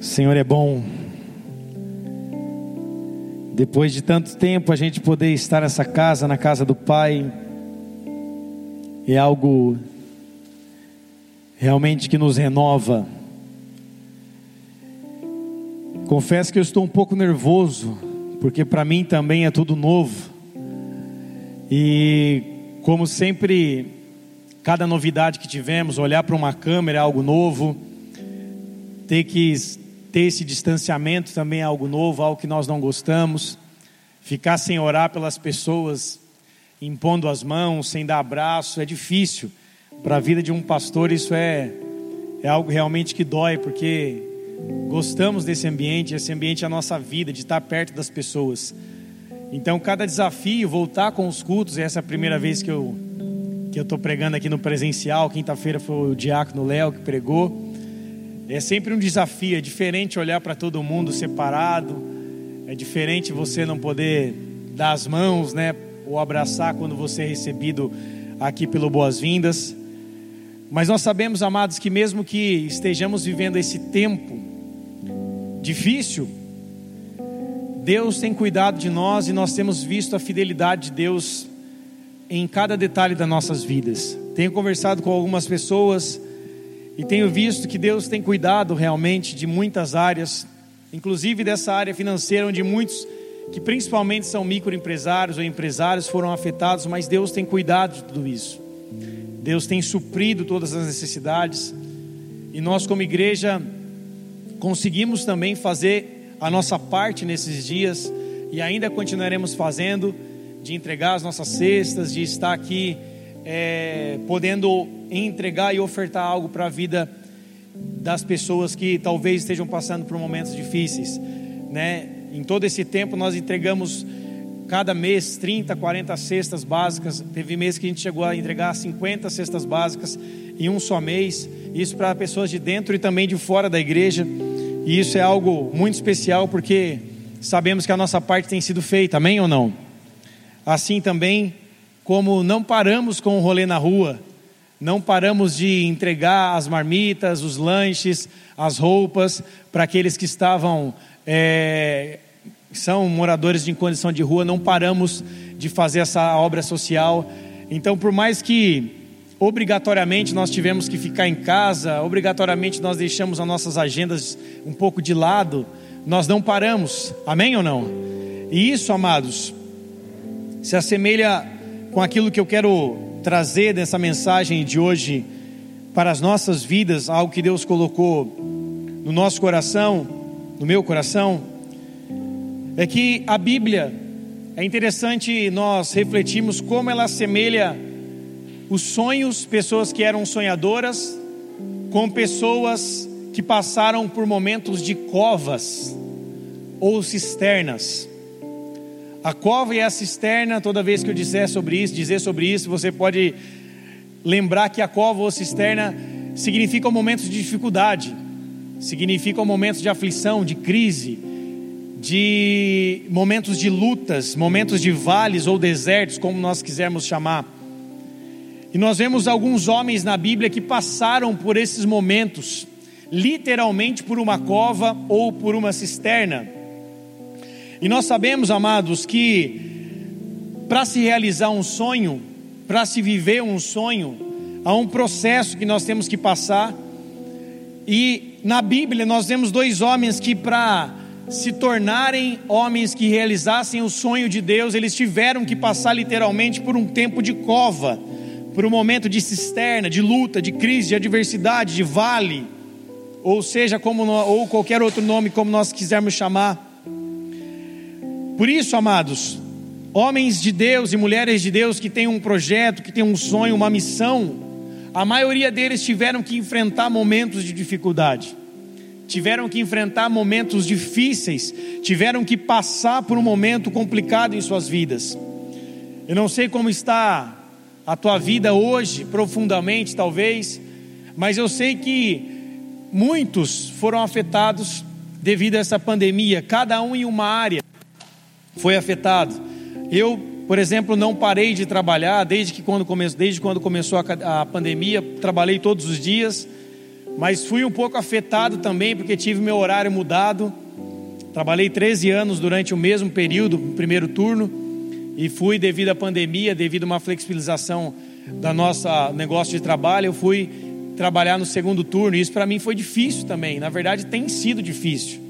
Senhor é bom. Depois de tanto tempo a gente poder estar nessa casa, na casa do Pai, é algo realmente que nos renova. Confesso que eu estou um pouco nervoso, porque para mim também é tudo novo. E como sempre, cada novidade que tivemos, olhar para uma câmera é algo novo, ter que ter esse distanciamento também é algo novo, algo que nós não gostamos. Ficar sem orar pelas pessoas, impondo as mãos, sem dar abraço, é difícil. Para a vida de um pastor, isso é, é algo realmente que dói, porque gostamos desse ambiente, esse ambiente é a nossa vida, de estar perto das pessoas. Então, cada desafio, voltar com os cultos, essa é a primeira vez que eu que eu estou pregando aqui no presencial. Quinta-feira foi o diácono Léo que pregou. É sempre um desafio, é diferente olhar para todo mundo separado, é diferente você não poder dar as mãos, né, ou abraçar quando você é recebido aqui pelo Boas-Vindas. Mas nós sabemos, amados, que mesmo que estejamos vivendo esse tempo difícil, Deus tem cuidado de nós e nós temos visto a fidelidade de Deus em cada detalhe das nossas vidas. Tenho conversado com algumas pessoas e tenho visto que Deus tem cuidado realmente de muitas áreas, inclusive dessa área financeira, onde muitos, que principalmente são microempresários ou empresários, foram afetados, mas Deus tem cuidado de tudo isso. Deus tem suprido todas as necessidades. E nós, como igreja, conseguimos também fazer a nossa parte nesses dias e ainda continuaremos fazendo de entregar as nossas cestas, de estar aqui é, podendo entregar e ofertar algo para a vida das pessoas que talvez estejam passando por momentos difíceis, né? Em todo esse tempo nós entregamos cada mês 30, 40 cestas básicas. Teve mês que a gente chegou a entregar 50 cestas básicas em um só mês. Isso para pessoas de dentro e também de fora da igreja. E isso é algo muito especial porque sabemos que a nossa parte tem sido feita. Amém ou não? Assim também como não paramos com o rolê na rua, não paramos de entregar as marmitas, os lanches, as roupas para aqueles que estavam, é, são moradores em condição de rua, não paramos de fazer essa obra social. Então, por mais que obrigatoriamente nós tivemos que ficar em casa, obrigatoriamente nós deixamos as nossas agendas um pouco de lado, nós não paramos, amém ou não? E isso, amados, se assemelha com aquilo que eu quero trazer dessa mensagem de hoje para as nossas vidas, algo que Deus colocou no nosso coração, no meu coração, é que a Bíblia é interessante nós refletirmos como ela assemelha os sonhos, pessoas que eram sonhadoras, com pessoas que passaram por momentos de covas ou cisternas. A cova e a cisterna, toda vez que eu disser sobre isso, dizer sobre isso, você pode lembrar que a cova ou cisterna significam momentos de dificuldade, significam momentos de aflição, de crise, de momentos de lutas, momentos de vales ou desertos, como nós quisermos chamar. E nós vemos alguns homens na Bíblia que passaram por esses momentos, literalmente por uma cova ou por uma cisterna. E nós sabemos, amados, que para se realizar um sonho, para se viver um sonho, há um processo que nós temos que passar. E na Bíblia nós vemos dois homens que, para se tornarem homens que realizassem o sonho de Deus, eles tiveram que passar literalmente por um tempo de cova, por um momento de cisterna, de luta, de crise, de adversidade, de vale, ou seja, como ou qualquer outro nome como nós quisermos chamar. Por isso, amados, homens de Deus e mulheres de Deus que têm um projeto, que têm um sonho, uma missão, a maioria deles tiveram que enfrentar momentos de dificuldade, tiveram que enfrentar momentos difíceis, tiveram que passar por um momento complicado em suas vidas. Eu não sei como está a tua vida hoje, profundamente talvez, mas eu sei que muitos foram afetados devido a essa pandemia, cada um em uma área foi afetado. Eu, por exemplo, não parei de trabalhar desde que quando, come, desde quando começou a, a pandemia, trabalhei todos os dias, mas fui um pouco afetado também porque tive meu horário mudado. Trabalhei 13 anos durante o mesmo período, primeiro turno, e fui devido à pandemia, devido a uma flexibilização da nossa negócio de trabalho, eu fui trabalhar no segundo turno. E isso para mim foi difícil também. Na verdade, tem sido difícil.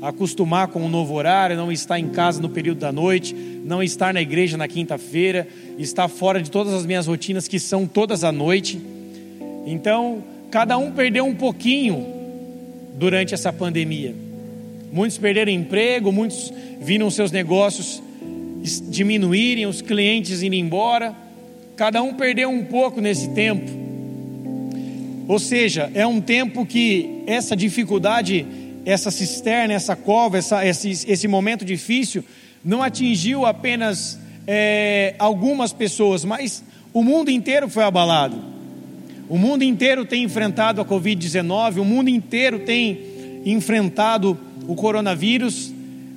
Acostumar com o um novo horário, não estar em casa no período da noite, não estar na igreja na quinta-feira, estar fora de todas as minhas rotinas que são todas à noite. Então, cada um perdeu um pouquinho durante essa pandemia. Muitos perderam emprego, muitos viram seus negócios diminuírem, os clientes indo embora. Cada um perdeu um pouco nesse tempo. Ou seja, é um tempo que essa dificuldade, essa cisterna, essa cova, essa, esse, esse momento difícil, não atingiu apenas é, algumas pessoas, mas o mundo inteiro foi abalado. O mundo inteiro tem enfrentado a Covid-19, o mundo inteiro tem enfrentado o coronavírus,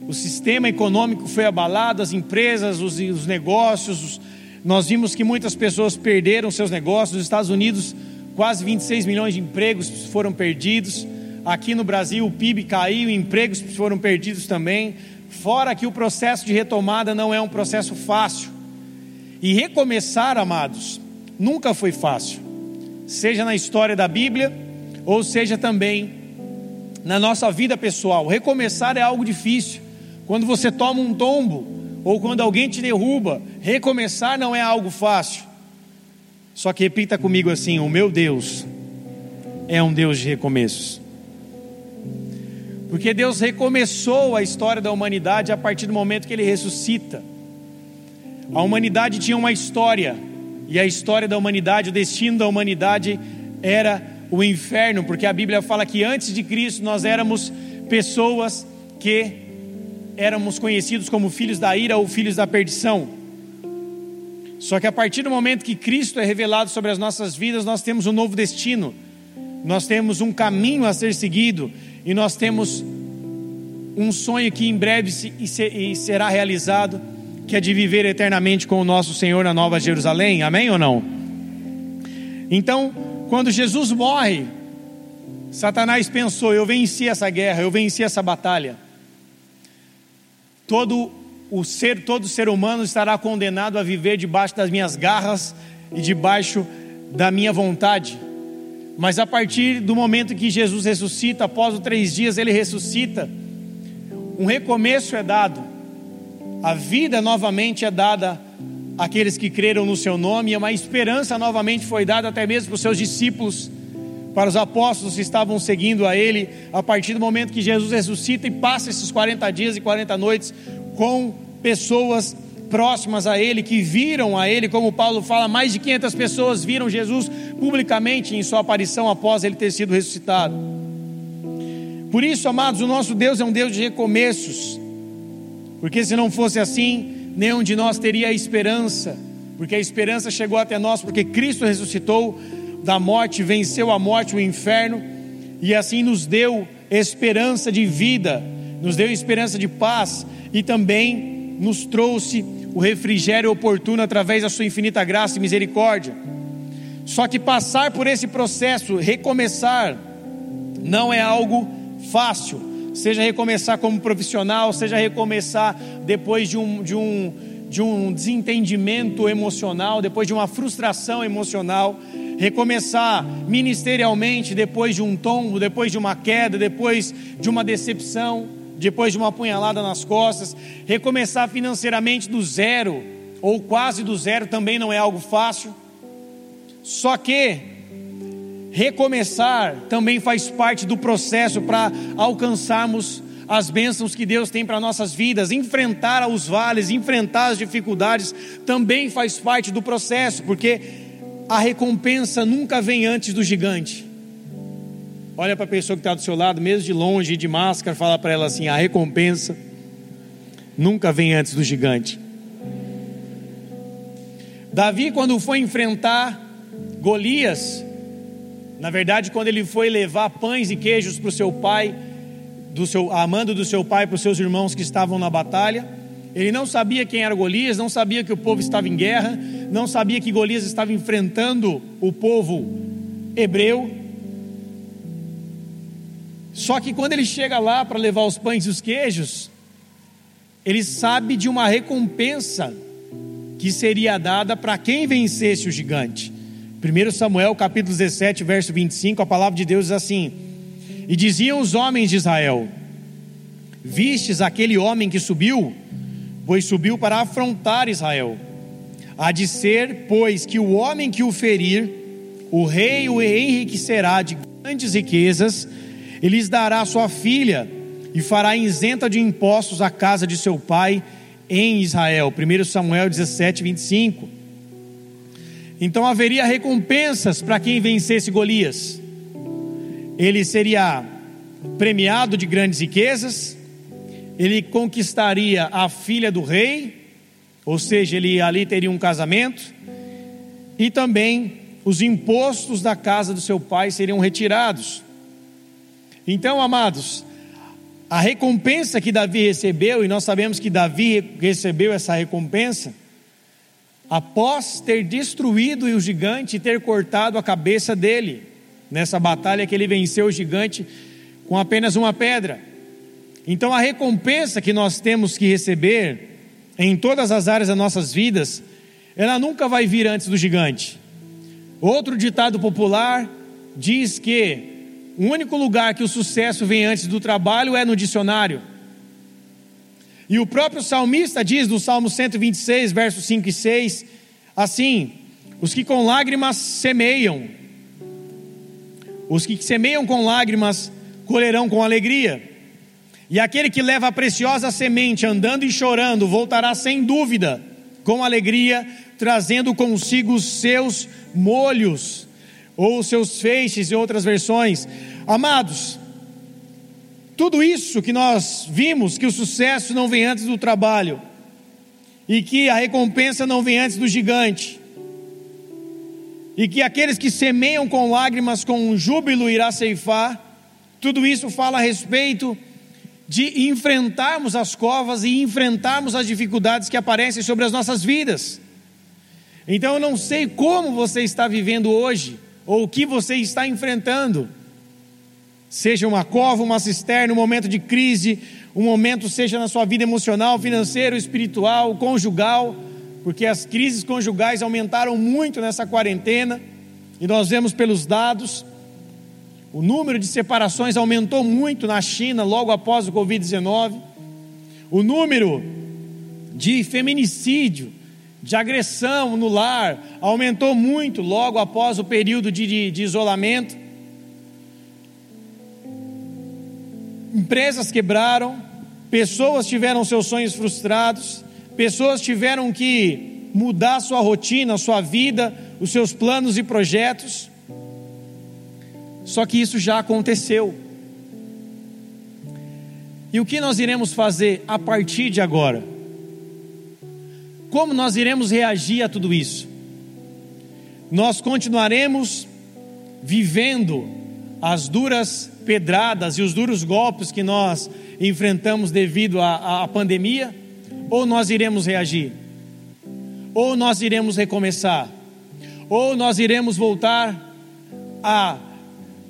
o sistema econômico foi abalado, as empresas, os, os negócios. Os, nós vimos que muitas pessoas perderam seus negócios. Nos Estados Unidos, quase 26 milhões de empregos foram perdidos. Aqui no Brasil, o PIB caiu, empregos foram perdidos também. Fora que o processo de retomada não é um processo fácil. E recomeçar, amados, nunca foi fácil seja na história da Bíblia, ou seja também na nossa vida pessoal. Recomeçar é algo difícil. Quando você toma um tombo, ou quando alguém te derruba, recomeçar não é algo fácil. Só que repita comigo assim: o meu Deus é um Deus de recomeços. Porque Deus recomeçou a história da humanidade a partir do momento que Ele ressuscita. A humanidade tinha uma história, e a história da humanidade, o destino da humanidade era o inferno, porque a Bíblia fala que antes de Cristo nós éramos pessoas que éramos conhecidos como filhos da ira ou filhos da perdição. Só que a partir do momento que Cristo é revelado sobre as nossas vidas, nós temos um novo destino, nós temos um caminho a ser seguido e nós temos um sonho que em breve será realizado que é de viver eternamente com o nosso Senhor na Nova Jerusalém, amém ou não? Então, quando Jesus morre, Satanás pensou: eu venci essa guerra, eu venci essa batalha. Todo o ser, todo ser humano estará condenado a viver debaixo das minhas garras e debaixo da minha vontade. Mas a partir do momento que Jesus ressuscita, após os três dias ele ressuscita, um recomeço é dado. A vida novamente é dada àqueles que creram no seu nome, e uma esperança novamente foi dada até mesmo para os seus discípulos, para os apóstolos que estavam seguindo a Ele, a partir do momento que Jesus ressuscita e passa esses 40 dias e 40 noites com pessoas próximas a Ele, que viram a Ele, como Paulo fala, mais de 500 pessoas viram Jesus publicamente em sua aparição após Ele ter sido ressuscitado. Por isso, amados, o nosso Deus é um Deus de recomeços. Porque se não fosse assim, nenhum de nós teria esperança, porque a esperança chegou até nós, porque Cristo ressuscitou da morte, venceu a morte, o inferno, e assim nos deu esperança de vida, nos deu esperança de paz e também nos trouxe o refrigério oportuno através da sua infinita graça e misericórdia. Só que passar por esse processo, recomeçar, não é algo fácil. Seja recomeçar como profissional, seja recomeçar depois de um, de um, de um desentendimento emocional, depois de uma frustração emocional, recomeçar ministerialmente depois de um tombo, depois de uma queda, depois de uma decepção, depois de uma apunhalada nas costas, recomeçar financeiramente do zero ou quase do zero também não é algo fácil. Só que recomeçar também faz parte do processo para alcançarmos as bênçãos que Deus tem para nossas vidas, enfrentar os vales, enfrentar as dificuldades, também faz parte do processo, porque a recompensa nunca vem antes do gigante. Olha para a pessoa que está do seu lado, mesmo de longe, de máscara, fala para ela assim: a recompensa nunca vem antes do gigante. Davi, quando foi enfrentar Golias, na verdade, quando ele foi levar pães e queijos para o seu pai, do seu, amando do seu pai para os seus irmãos que estavam na batalha, ele não sabia quem era Golias, não sabia que o povo estava em guerra, não sabia que Golias estava enfrentando o povo hebreu. Só que quando ele chega lá para levar os pães e os queijos, ele sabe de uma recompensa que seria dada para quem vencesse o gigante. 1 Samuel capítulo 17, verso 25, a palavra de Deus diz assim: E diziam os homens de Israel: Vistes aquele homem que subiu? Pois subiu para afrontar Israel. Há de ser, pois, que o homem que o ferir, o rei o enriquecerá de grandes riquezas, e lhes dará sua filha, e fará isenta de impostos a casa de seu pai em Israel. 1 Samuel 17, 25. Então haveria recompensas para quem vencesse Golias. Ele seria premiado de grandes riquezas, ele conquistaria a filha do rei, ou seja, ele ali teria um casamento, e também os impostos da casa do seu pai seriam retirados. Então, amados, a recompensa que Davi recebeu, e nós sabemos que Davi recebeu essa recompensa, após ter destruído o gigante e ter cortado a cabeça dele, nessa batalha que ele venceu o gigante com apenas uma pedra. Então a recompensa que nós temos que receber em todas as áreas das nossas vidas, ela nunca vai vir antes do gigante. Outro ditado popular diz que o único lugar que o sucesso vem antes do trabalho é no dicionário. E o próprio salmista diz no Salmo 126, versos 5 e 6, assim: Os que com lágrimas semeiam, os que semeiam com lágrimas colherão com alegria. E aquele que leva a preciosa semente andando e chorando, voltará sem dúvida, com alegria, trazendo consigo os seus molhos, ou seus feixes, em outras versões. Amados, tudo isso que nós vimos, que o sucesso não vem antes do trabalho, e que a recompensa não vem antes do gigante, e que aqueles que semeiam com lágrimas, com um júbilo irá ceifar, tudo isso fala a respeito de enfrentarmos as covas e enfrentarmos as dificuldades que aparecem sobre as nossas vidas. Então eu não sei como você está vivendo hoje, ou o que você está enfrentando. Seja uma cova, uma cisterna, um momento de crise, um momento seja na sua vida emocional, financeiro, espiritual, conjugal, porque as crises conjugais aumentaram muito nessa quarentena, e nós vemos pelos dados o número de separações aumentou muito na China logo após o Covid-19. O número de feminicídio, de agressão no lar, aumentou muito logo após o período de, de, de isolamento. Empresas quebraram, pessoas tiveram seus sonhos frustrados, pessoas tiveram que mudar sua rotina, sua vida, os seus planos e projetos. Só que isso já aconteceu. E o que nós iremos fazer a partir de agora? Como nós iremos reagir a tudo isso? Nós continuaremos vivendo as duras pedradas e os duros golpes que nós enfrentamos devido à, pandemia? Ou nós iremos reagir? Ou nós iremos recomeçar? Ou nós iremos voltar a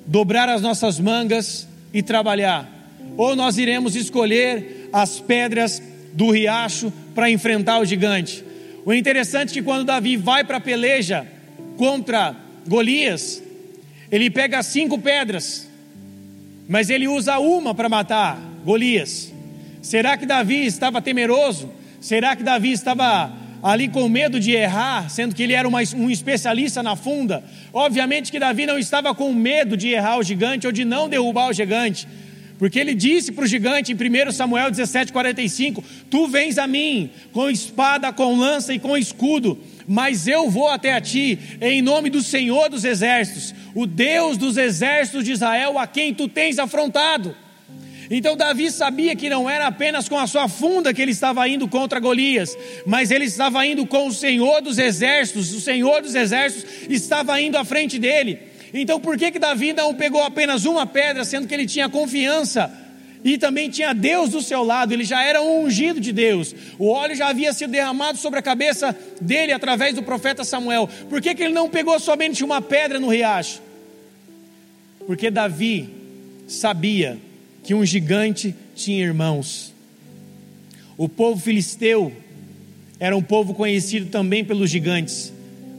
dobrar as nossas mangas e trabalhar, ou nós iremos escolher as pedras do riacho para enfrentar o gigante. O interessante é que quando Davi vai para a peleja contra Golias, ele pega cinco pedras, mas ele usa uma para matar Golias. Será que Davi estava temeroso? Será que Davi estava ali com medo de errar, sendo que ele era uma, um especialista na funda. Obviamente que Davi não estava com medo de errar o gigante ou de não derrubar o gigante, porque ele disse para o gigante em 1 Samuel 17,45: Tu vens a mim com espada, com lança e com escudo, mas eu vou até a ti, em nome do Senhor dos exércitos, o Deus dos exércitos de Israel, a quem tu tens afrontado. Então Davi sabia que não era apenas com a sua funda que ele estava indo contra Golias, mas ele estava indo com o Senhor dos exércitos, o Senhor dos exércitos estava indo à frente dele. Então por que que Davi não pegou apenas uma pedra, sendo que ele tinha confiança e também tinha Deus do seu lado, ele já era um ungido de Deus, o óleo já havia sido derramado sobre a cabeça dele através do profeta Samuel. Por que, que ele não pegou somente uma pedra no riacho? Porque Davi sabia que um gigante tinha irmãos. O povo filisteu era um povo conhecido também pelos gigantes.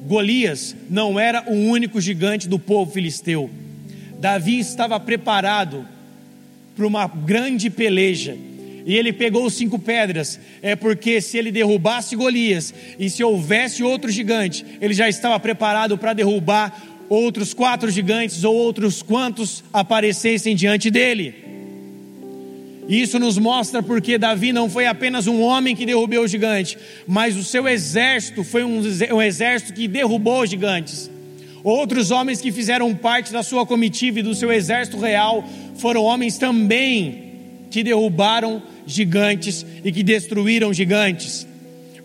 Golias não era o único gigante do povo filisteu. Davi estava preparado para uma grande peleja. E ele pegou cinco pedras, é porque se ele derrubasse Golias e se houvesse outro gigante, ele já estava preparado para derrubar outros quatro gigantes ou outros quantos aparecessem diante dele. Isso nos mostra porque Davi não foi apenas um homem que derrubou o gigante, mas o seu exército foi um exército que derrubou os gigantes. Outros homens que fizeram parte da sua comitiva e do seu exército real foram homens também que derrubaram gigantes e que destruíram gigantes.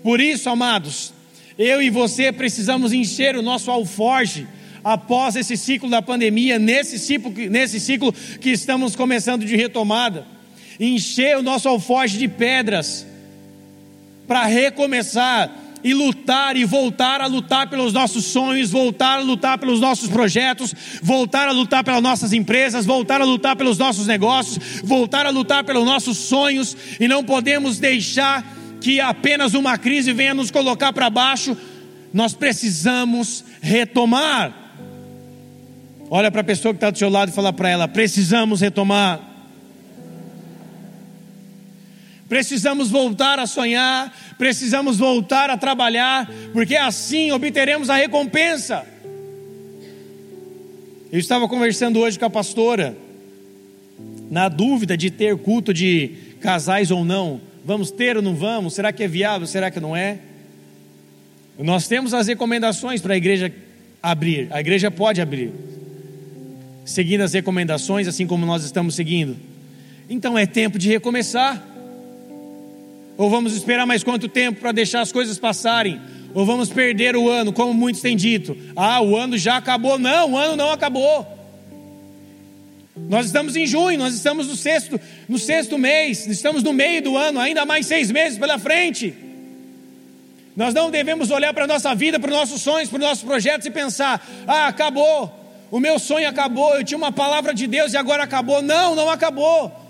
Por isso, amados, eu e você precisamos encher o nosso alforge após esse ciclo da pandemia, nesse ciclo, nesse ciclo que estamos começando de retomada, encher o nosso alforje de pedras para recomeçar e lutar e voltar a lutar pelos nossos sonhos, voltar a lutar pelos nossos projetos, voltar a lutar pelas nossas empresas, voltar a lutar pelos nossos negócios, voltar a lutar pelos nossos sonhos e não podemos deixar que apenas uma crise venha nos colocar para baixo. Nós precisamos retomar. Olha para a pessoa que está do seu lado e fala para ela: precisamos retomar. Precisamos voltar a sonhar, precisamos voltar a trabalhar, porque assim obteremos a recompensa. Eu estava conversando hoje com a pastora, na dúvida de ter culto de casais ou não. Vamos ter ou não vamos? Será que é viável? Será que não é? Nós temos as recomendações para a igreja abrir. A igreja pode abrir seguindo as recomendações, assim como nós estamos seguindo. Então é tempo de recomeçar. Ou vamos esperar mais quanto tempo para deixar as coisas passarem? Ou vamos perder o ano, como muitos têm dito? Ah, o ano já acabou. Não, o ano não acabou. Nós estamos em junho, nós estamos no sexto, no sexto mês, estamos no meio do ano, ainda mais seis meses pela frente. Nós não devemos olhar para a nossa vida, para os nossos sonhos, para os nossos projetos e pensar: ah, acabou, o meu sonho acabou, eu tinha uma palavra de Deus e agora acabou. Não, não acabou.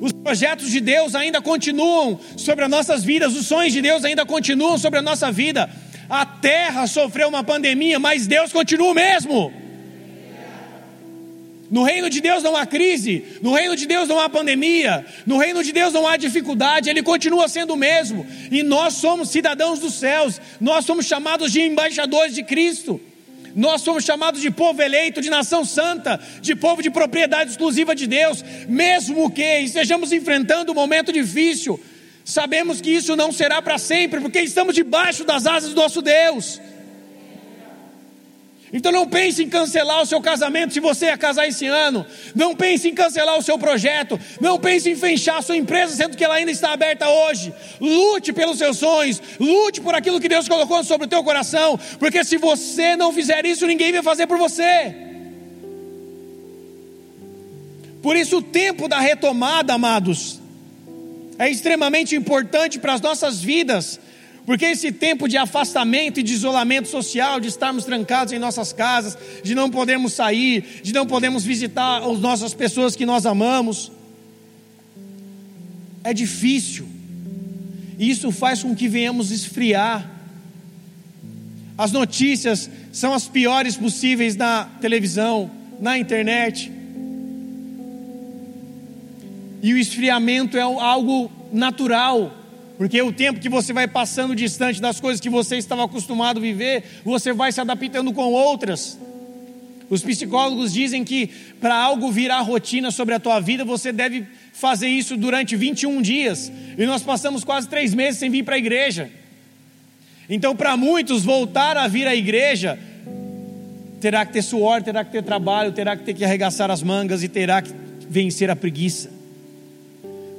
Os projetos de Deus ainda continuam sobre as nossas vidas, os sonhos de Deus ainda continuam sobre a nossa vida. A terra sofreu uma pandemia, mas Deus continua o mesmo. No reino de Deus não há crise, no reino de Deus não há pandemia, no reino de Deus não há dificuldade, ele continua sendo o mesmo. E nós somos cidadãos dos céus, nós somos chamados de embaixadores de Cristo. Nós somos chamados de povo eleito, de nação santa, de povo de propriedade exclusiva de Deus, mesmo que estejamos enfrentando um momento difícil, sabemos que isso não será para sempre, porque estamos debaixo das asas do nosso Deus. Então não pense em cancelar o seu casamento se você ia casar esse ano. Não pense em cancelar o seu projeto. Não pense em fechar a sua empresa, sendo que ela ainda está aberta hoje. Lute pelos seus sonhos. Lute por aquilo que Deus colocou sobre o teu coração. Porque se você não fizer isso, ninguém vai fazer por você. Por isso, o tempo da retomada, amados, é extremamente importante para as nossas vidas porque esse tempo de afastamento e de isolamento social, de estarmos trancados em nossas casas, de não podermos sair, de não podermos visitar as nossas pessoas que nós amamos, é difícil. E isso faz com que venhamos esfriar. As notícias são as piores possíveis na televisão, na internet. E o esfriamento é algo natural. Porque o tempo que você vai passando distante das coisas que você estava acostumado a viver, você vai se adaptando com outras. Os psicólogos dizem que para algo virar rotina sobre a tua vida, você deve fazer isso durante 21 dias. E nós passamos quase três meses sem vir para a igreja. Então, para muitos, voltar a vir à igreja terá que ter suor, terá que ter trabalho, terá que ter que arregaçar as mangas e terá que vencer a preguiça.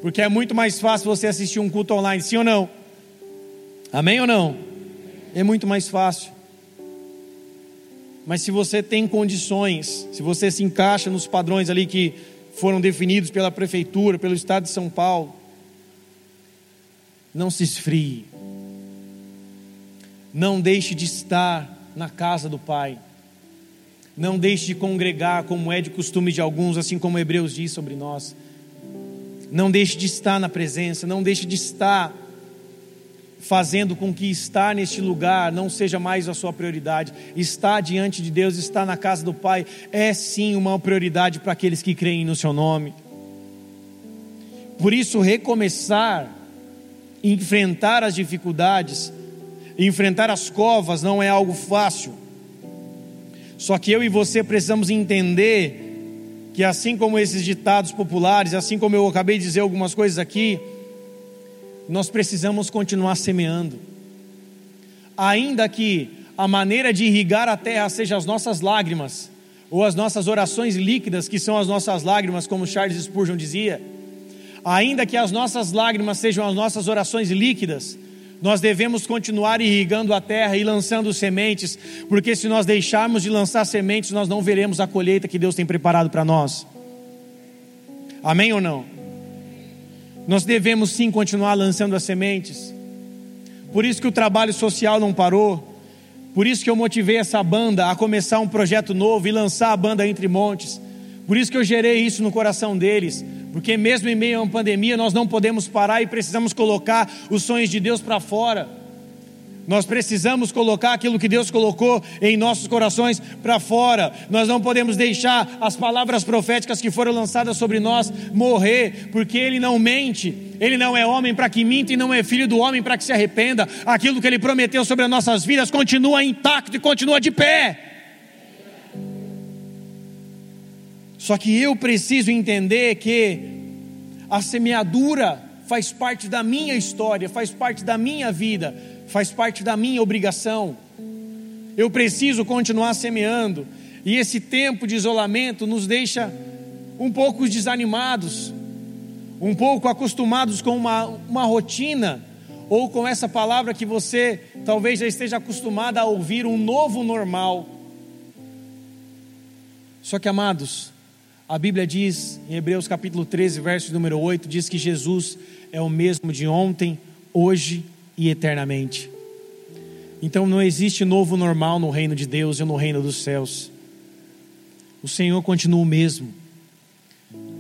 Porque é muito mais fácil você assistir um culto online, sim ou não? Amém ou não? É muito mais fácil. Mas se você tem condições, se você se encaixa nos padrões ali que foram definidos pela prefeitura, pelo estado de São Paulo, não se esfrie. Não deixe de estar na casa do Pai. Não deixe de congregar, como é de costume de alguns, assim como Hebreus diz sobre nós. Não deixe de estar na presença, não deixe de estar fazendo com que estar neste lugar não seja mais a sua prioridade. Estar diante de Deus, estar na casa do Pai, é sim uma prioridade para aqueles que creem no Seu nome. Por isso, recomeçar, enfrentar as dificuldades, enfrentar as covas não é algo fácil. Só que eu e você precisamos entender que, assim como esses ditados populares, assim como eu acabei de dizer algumas coisas aqui, nós precisamos continuar semeando. Ainda que a maneira de irrigar a terra seja as nossas lágrimas, ou as nossas orações líquidas, que são as nossas lágrimas, como Charles Spurgeon dizia, ainda que as nossas lágrimas sejam as nossas orações líquidas, nós devemos continuar irrigando a terra e lançando sementes, porque se nós deixarmos de lançar sementes, nós não veremos a colheita que Deus tem preparado para nós. Amém ou não? Nós devemos sim continuar lançando as sementes. Por isso que o trabalho social não parou. Por isso que eu motivei essa banda a começar um projeto novo e lançar a banda Entre Montes. Por isso que eu gerei isso no coração deles porque mesmo em meio a uma pandemia, nós não podemos parar e precisamos colocar os sonhos de Deus para fora. Nós precisamos colocar aquilo que Deus colocou em nossos corações para fora. Nós não podemos deixar as palavras proféticas que foram lançadas sobre nós morrer, porque Ele não mente. Ele não é homem para que minta e não é filho do homem para que se arrependa. Aquilo que Ele prometeu sobre as nossas vidas continua intacto e continua de pé. Só que eu preciso entender que a semeadura faz parte da minha história, faz parte da minha vida, faz parte da minha obrigação. Eu preciso continuar semeando, e esse tempo de isolamento nos deixa um pouco desanimados, um pouco acostumados com uma, uma rotina, ou com essa palavra que você talvez já esteja acostumado a ouvir, um novo normal. Só que, amados, a Bíblia diz, em Hebreus capítulo 13, verso número 8, diz que Jesus é o mesmo de ontem, hoje e eternamente. Então não existe novo normal no reino de Deus e no reino dos céus. O Senhor continua o mesmo.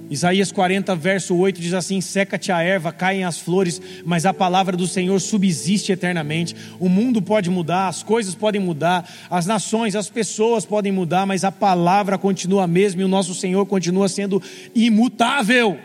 Isaías 40, verso 8 diz assim: Seca-te a erva, caem as flores, mas a palavra do Senhor subsiste eternamente. O mundo pode mudar, as coisas podem mudar, as nações, as pessoas podem mudar, mas a palavra continua a mesma e o nosso Senhor continua sendo imutável.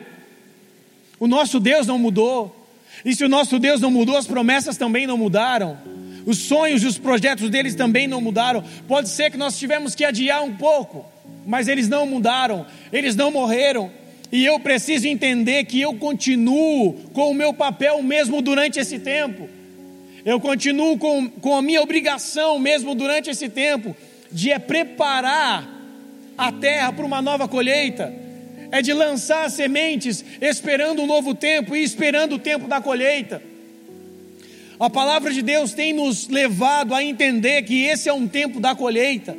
O nosso Deus não mudou, e se o nosso Deus não mudou, as promessas também não mudaram. Os sonhos e os projetos deles também não mudaram. Pode ser que nós tivemos que adiar um pouco, mas eles não mudaram, eles não morreram e eu preciso entender que eu continuo com o meu papel mesmo durante esse tempo. Eu continuo com, com a minha obrigação mesmo durante esse tempo de é preparar a terra para uma nova colheita. É de lançar sementes esperando um novo tempo e esperando o tempo da colheita. A palavra de Deus tem nos levado a entender que esse é um tempo da colheita.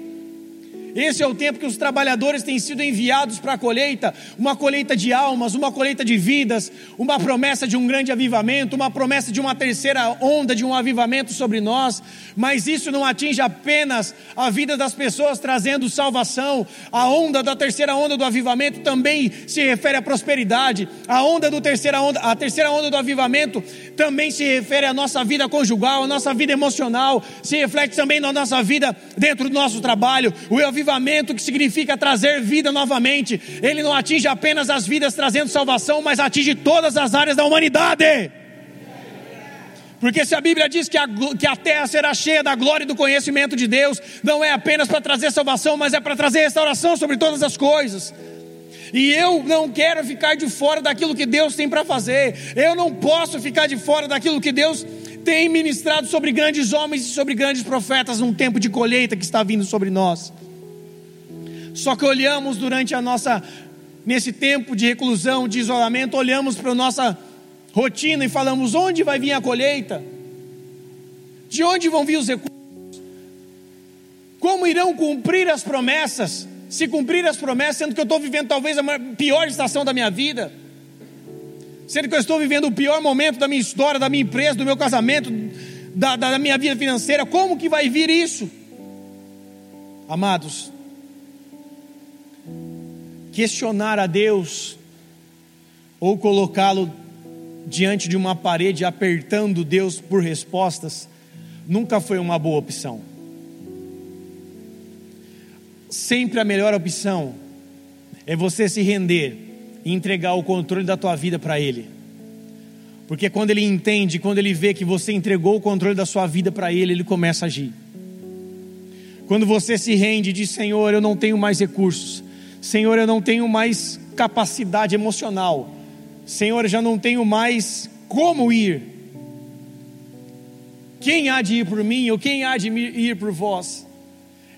Esse é o tempo que os trabalhadores têm sido enviados para a colheita, uma colheita de almas, uma colheita de vidas, uma promessa de um grande avivamento, uma promessa de uma terceira onda de um avivamento sobre nós. Mas isso não atinge apenas a vida das pessoas trazendo salvação. A onda da terceira onda do avivamento também se refere à prosperidade. A onda do terceira onda, a terceira onda do avivamento também se refere à nossa vida conjugal, à nossa vida emocional, se reflete também na nossa vida dentro do nosso trabalho. O avivamento avivamento que significa trazer vida novamente. Ele não atinge apenas as vidas trazendo salvação, mas atinge todas as áreas da humanidade. Porque se a Bíblia diz que a, que a terra será cheia da glória e do conhecimento de Deus, não é apenas para trazer salvação, mas é para trazer restauração sobre todas as coisas. E eu não quero ficar de fora daquilo que Deus tem para fazer. Eu não posso ficar de fora daquilo que Deus tem ministrado sobre grandes homens e sobre grandes profetas num tempo de colheita que está vindo sobre nós. Só que olhamos durante a nossa, nesse tempo de reclusão, de isolamento, olhamos para a nossa rotina e falamos: onde vai vir a colheita? De onde vão vir os recursos? Como irão cumprir as promessas? Se cumprir as promessas, sendo que eu estou vivendo talvez a pior estação da minha vida, sendo que eu estou vivendo o pior momento da minha história, da minha empresa, do meu casamento, da, da minha vida financeira, como que vai vir isso? Amados, questionar a Deus ou colocá-lo diante de uma parede apertando Deus por respostas nunca foi uma boa opção. Sempre a melhor opção é você se render e entregar o controle da tua vida para Ele. Porque quando Ele entende, quando Ele vê que você entregou o controle da sua vida para Ele, Ele começa a agir. Quando você se rende e diz: Senhor, eu não tenho mais recursos, Senhor, eu não tenho mais capacidade emocional, Senhor, eu já não tenho mais como ir. Quem há de ir por mim ou quem há de ir por vós?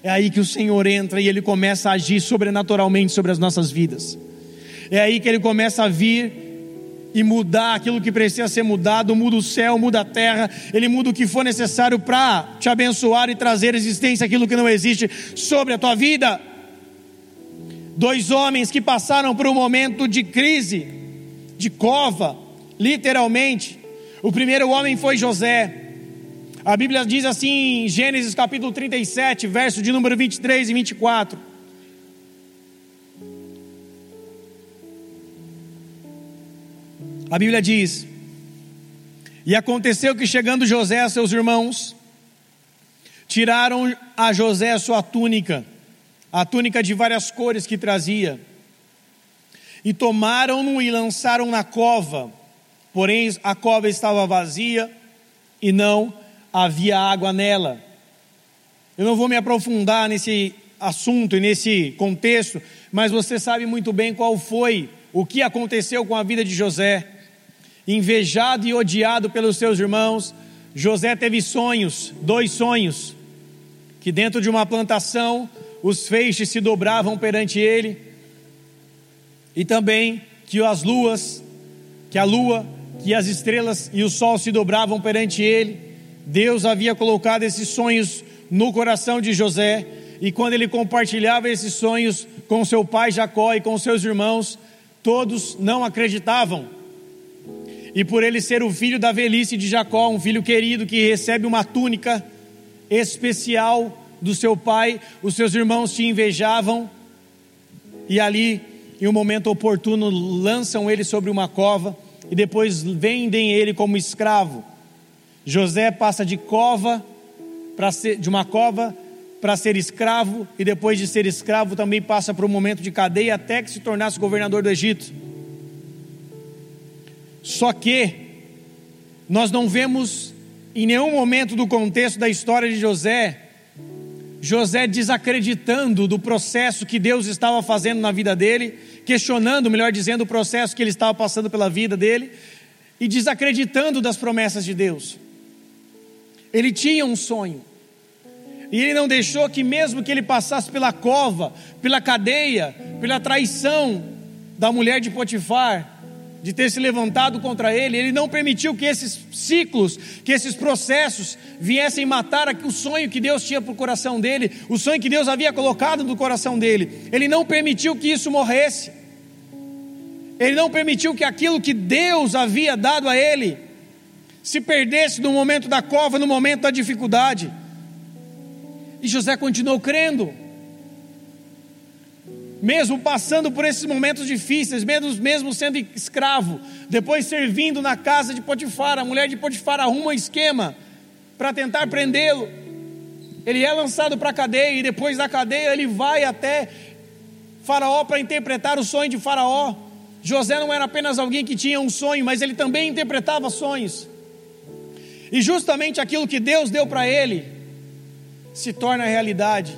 É aí que o Senhor entra e ele começa a agir sobrenaturalmente sobre as nossas vidas. É aí que ele começa a vir e mudar aquilo que precisa ser mudado, muda o céu, muda a terra, ele muda o que for necessário para te abençoar e trazer existência aquilo que não existe sobre a tua vida. Dois homens que passaram por um momento de crise, de cova, literalmente. O primeiro homem foi José. A Bíblia diz assim em Gênesis capítulo 37, verso de número 23 e 24. A Bíblia diz: E aconteceu que chegando José a seus irmãos, tiraram a José sua túnica, a túnica de várias cores que trazia, e tomaram-no e lançaram na cova. Porém, a cova estava vazia e não havia água nela. Eu não vou me aprofundar nesse assunto e nesse contexto, mas você sabe muito bem qual foi o que aconteceu com a vida de José. Invejado e odiado pelos seus irmãos, José teve sonhos, dois sonhos, que dentro de uma plantação os feixes se dobravam perante ele, e também que as luas, que a lua, que as estrelas e o sol se dobravam perante ele. Deus havia colocado esses sonhos no coração de José, e quando ele compartilhava esses sonhos com seu pai Jacó e com seus irmãos, todos não acreditavam. E por ele ser o filho da velhice de Jacó, um filho querido que recebe uma túnica especial do seu pai, os seus irmãos te invejavam, e ali, em um momento oportuno, lançam ele sobre uma cova e depois vendem ele como escravo. José passa de cova para de uma cova para ser escravo e depois de ser escravo também passa por um momento de cadeia até que se tornasse governador do Egito. Só que nós não vemos em nenhum momento do contexto da história de José José desacreditando do processo que Deus estava fazendo na vida dele, questionando, melhor dizendo, o processo que ele estava passando pela vida dele e desacreditando das promessas de Deus. Ele tinha um sonho. E ele não deixou que, mesmo que ele passasse pela cova, pela cadeia, pela traição da mulher de Potifar, de ter se levantado contra ele, ele não permitiu que esses ciclos, que esses processos viessem matar o sonho que Deus tinha para o coração dele, o sonho que Deus havia colocado no coração dele. Ele não permitiu que isso morresse. Ele não permitiu que aquilo que Deus havia dado a ele se perdesse no momento da cova, no momento da dificuldade. E José continuou crendo, mesmo passando por esses momentos difíceis, mesmo, mesmo sendo escravo, depois servindo na casa de Potifar, a mulher de Potifar arruma um esquema para tentar prendê-lo. Ele é lançado para a cadeia e depois da cadeia ele vai até Faraó para interpretar o sonho de Faraó. José não era apenas alguém que tinha um sonho, mas ele também interpretava sonhos. E justamente aquilo que Deus deu para ele se torna realidade.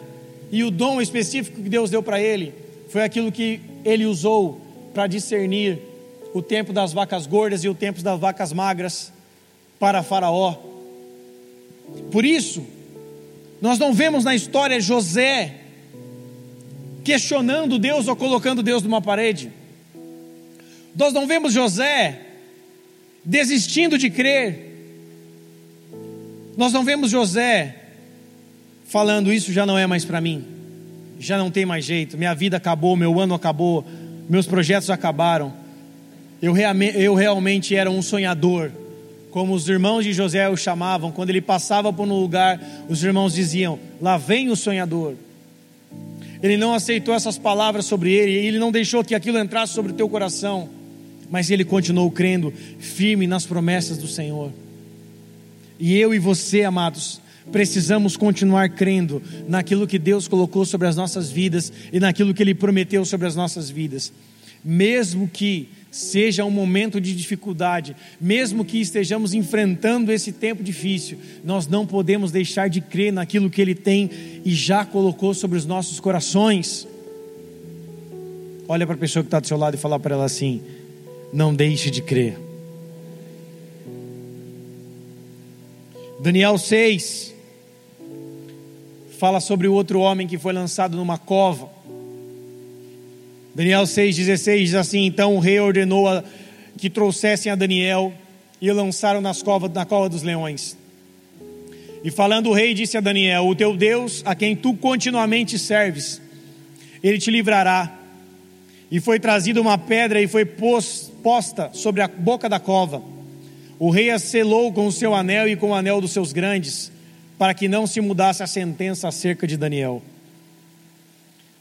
E o dom específico que Deus deu para ele foi aquilo que ele usou para discernir o tempo das vacas gordas e o tempo das vacas magras para Faraó. Por isso, nós não vemos na história José questionando Deus ou colocando Deus numa parede. Nós não vemos José desistindo de crer. Nós não vemos José falando: Isso já não é mais para mim, já não tem mais jeito, minha vida acabou, meu ano acabou, meus projetos acabaram. Eu, eu realmente era um sonhador, como os irmãos de José o chamavam, quando ele passava por um lugar, os irmãos diziam: Lá vem o sonhador. ele não aceitou essas palavras sobre ele, ele não deixou que aquilo entrasse sobre o teu coração, mas ele continuou crendo firme nas promessas do Senhor. E eu e você, amados, precisamos continuar crendo naquilo que Deus colocou sobre as nossas vidas e naquilo que Ele prometeu sobre as nossas vidas, mesmo que seja um momento de dificuldade, mesmo que estejamos enfrentando esse tempo difícil, nós não podemos deixar de crer naquilo que Ele tem e já colocou sobre os nossos corações. Olha para a pessoa que está do seu lado e fala para ela assim: não deixe de crer. Daniel 6 fala sobre o outro homem que foi lançado numa cova. Daniel 6,16 diz assim: Então o rei ordenou a, que trouxessem a Daniel e o lançaram nas covas, na cova dos leões. E falando o rei, disse a Daniel: O teu Deus, a quem tu continuamente serves, ele te livrará. E foi trazida uma pedra e foi posta sobre a boca da cova. O rei a selou com o seu anel e com o anel dos seus grandes, para que não se mudasse a sentença acerca de Daniel.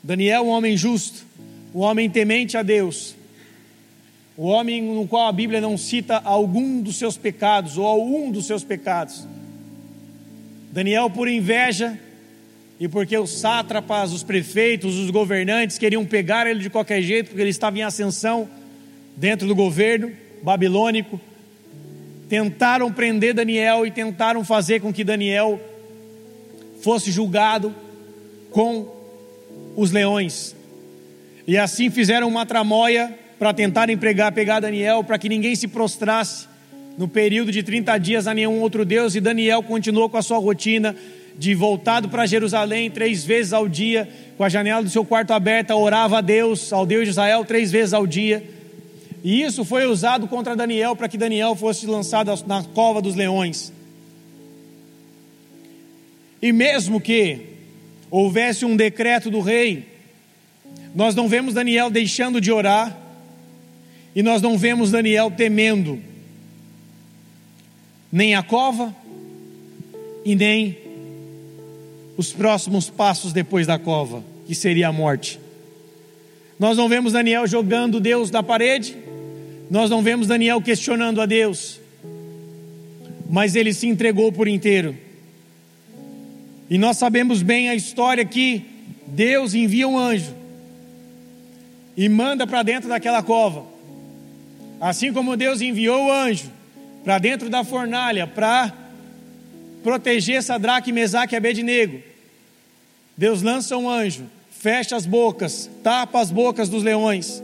Daniel, um homem justo, o homem temente a Deus, o homem no qual a Bíblia não cita algum dos seus pecados ou algum dos seus pecados. Daniel, por inveja e porque os sátrapas, os prefeitos, os governantes queriam pegar ele de qualquer jeito, porque ele estava em ascensão dentro do governo babilônico, tentaram prender Daniel e tentaram fazer com que Daniel fosse julgado com os leões. E assim fizeram uma tramóia para tentar empregar, pegar Daniel, para que ninguém se prostrasse no período de 30 dias a nenhum outro Deus. E Daniel continuou com a sua rotina de voltado para Jerusalém três vezes ao dia, com a janela do seu quarto aberta, orava a Deus, ao Deus de Israel, três vezes ao dia. E isso foi usado contra Daniel para que Daniel fosse lançado na cova dos leões. E mesmo que houvesse um decreto do rei nós não vemos Daniel deixando de orar, e nós não vemos Daniel temendo nem a cova e nem os próximos passos depois da cova, que seria a morte. Nós não vemos Daniel jogando Deus da parede, nós não vemos Daniel questionando a Deus, mas ele se entregou por inteiro. E nós sabemos bem a história que Deus envia um anjo e manda para dentro daquela cova. Assim como Deus enviou o anjo para dentro da fornalha para proteger Sadraque, Mesaque e Abednego. Deus lança um anjo, fecha as bocas, tapa as bocas dos leões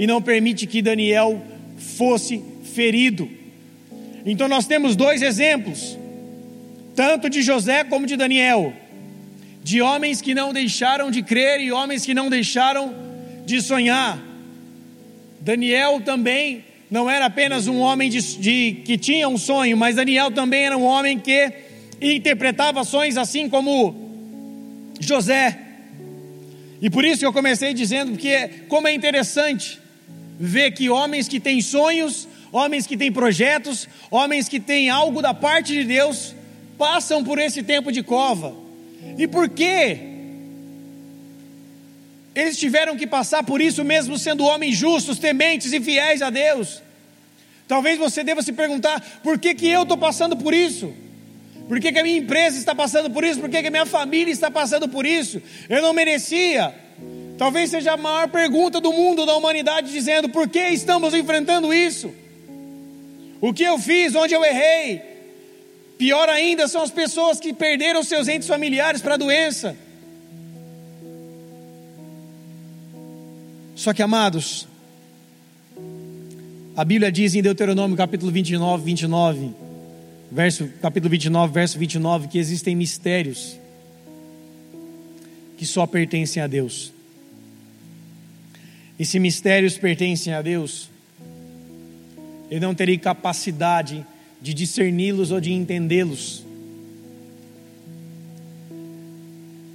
e não permite que Daniel fosse ferido. Então nós temos dois exemplos, tanto de José como de Daniel, de homens que não deixaram de crer e homens que não deixaram de sonhar. Daniel também não era apenas um homem de, de, que tinha um sonho, mas Daniel também era um homem que interpretava sonhos assim como José. E por isso eu comecei dizendo que como é interessante ver que homens que têm sonhos, homens que têm projetos, homens que têm algo da parte de Deus, passam por esse tempo de cova. E por quê? Eles tiveram que passar por isso mesmo sendo homens justos, tementes e fiéis a Deus. Talvez você deva se perguntar: por que, que eu estou passando por isso? Por que, que a minha empresa está passando por isso? Por que, que a minha família está passando por isso? Eu não merecia. Talvez seja a maior pergunta do mundo, da humanidade, dizendo: por que estamos enfrentando isso? O que eu fiz? Onde eu errei? Pior ainda são as pessoas que perderam seus entes familiares para a doença Só que, amados, a Bíblia diz em Deuteronômio capítulo 29, 29, verso, capítulo 29, verso 29, que existem mistérios que só pertencem a Deus. E se mistérios pertencem a Deus, eu não terei capacidade de discerni-los ou de entendê-los.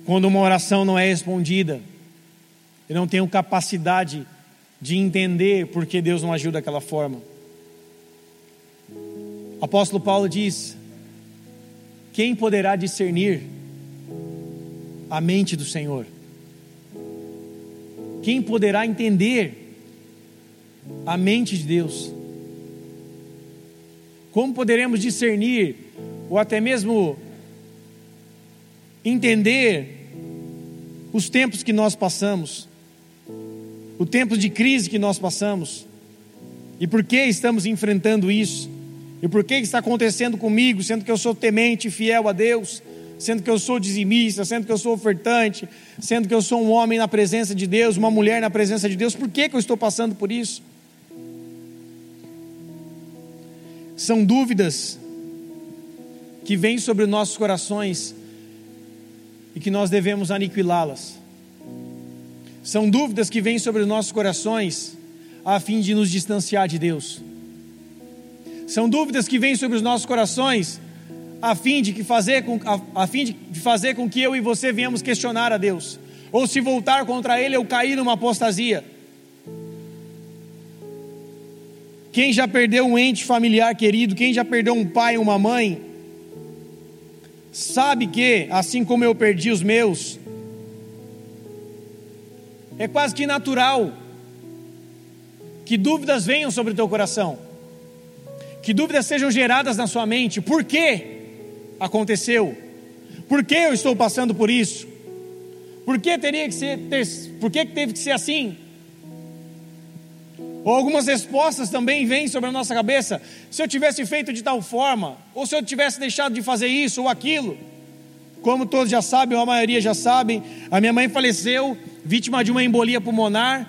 Quando uma oração não é respondida, eu não tenho capacidade de entender por que Deus não agiu daquela forma. O apóstolo Paulo diz: Quem poderá discernir a mente do Senhor? Quem poderá entender a mente de Deus? Como poderemos discernir, ou até mesmo entender os tempos que nós passamos, o tempo de crise que nós passamos, e por que estamos enfrentando isso, e por que está acontecendo comigo, sendo que eu sou temente e fiel a Deus, sendo que eu sou dizimista, sendo que eu sou ofertante, sendo que eu sou um homem na presença de Deus, uma mulher na presença de Deus, por que, que eu estou passando por isso? São dúvidas que vêm sobre nossos corações e que nós devemos aniquilá-las. São dúvidas que vêm sobre os nossos corações a fim de nos distanciar de Deus. São dúvidas que vêm sobre os nossos corações a fim de, que fazer com, a, a fim de fazer com que eu e você venhamos questionar a Deus, ou se voltar contra Ele ou cair numa apostasia. Quem já perdeu um ente familiar querido, quem já perdeu um pai, uma mãe, sabe que, assim como eu perdi os meus, é quase que natural que dúvidas venham sobre o teu coração, que dúvidas sejam geradas na sua mente. Por que aconteceu? Por que eu estou passando por isso? Por que teria que ser, ter, por que teve que ser assim? Ou algumas respostas também vêm sobre a nossa cabeça. Se eu tivesse feito de tal forma, ou se eu tivesse deixado de fazer isso ou aquilo. Como todos já sabem, ou a maioria já sabem, a minha mãe faleceu, vítima de uma embolia pulmonar,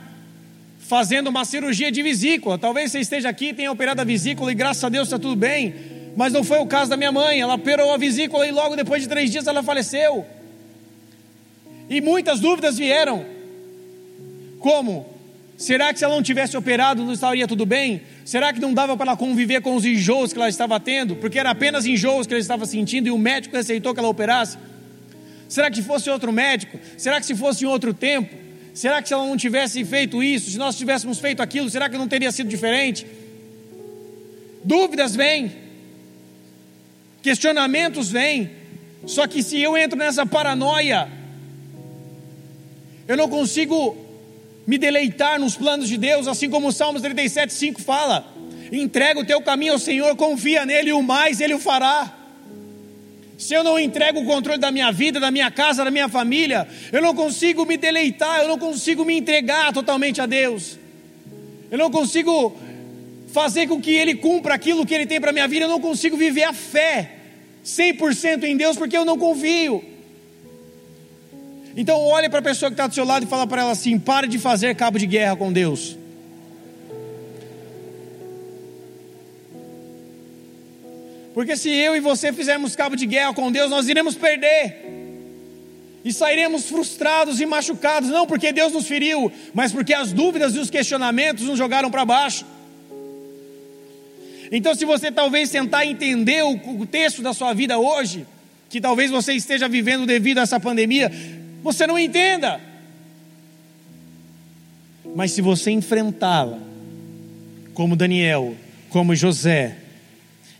fazendo uma cirurgia de vesícula. Talvez você esteja aqui, tenha operado a vesícula e graças a Deus está tudo bem. Mas não foi o caso da minha mãe. Ela operou a vesícula e logo depois de três dias ela faleceu. E muitas dúvidas vieram. Como? Será que se ela não tivesse operado não estaria tudo bem? Será que não dava para ela conviver com os enjoos que ela estava tendo? Porque era apenas enjoos que ela estava sentindo e o médico aceitou que ela operasse? Será que fosse outro médico? Será que se fosse em outro tempo? Será que se ela não tivesse feito isso, se nós tivéssemos feito aquilo, será que não teria sido diferente? Dúvidas vêm, questionamentos vêm, só que se eu entro nessa paranoia, eu não consigo me deleitar nos planos de Deus, assim como o Salmos 37, 5 fala: entrega o teu caminho ao Senhor, confia nele e o mais ele o fará. Se eu não entrego o controle da minha vida, da minha casa, da minha família, eu não consigo me deleitar, eu não consigo me entregar totalmente a Deus. Eu não consigo fazer com que Ele cumpra aquilo que Ele tem para a minha vida, eu não consigo viver a fé 100% em Deus porque eu não confio. Então olhe para a pessoa que está do seu lado e fala para ela assim: pare de fazer cabo de guerra com Deus. Porque se eu e você fizermos cabo de guerra com Deus, nós iremos perder. E sairemos frustrados e machucados, não porque Deus nos feriu, mas porque as dúvidas e os questionamentos nos jogaram para baixo. Então, se você talvez tentar entender o texto da sua vida hoje, que talvez você esteja vivendo devido a essa pandemia, você não entenda. Mas se você enfrentá-la, como Daniel, como José,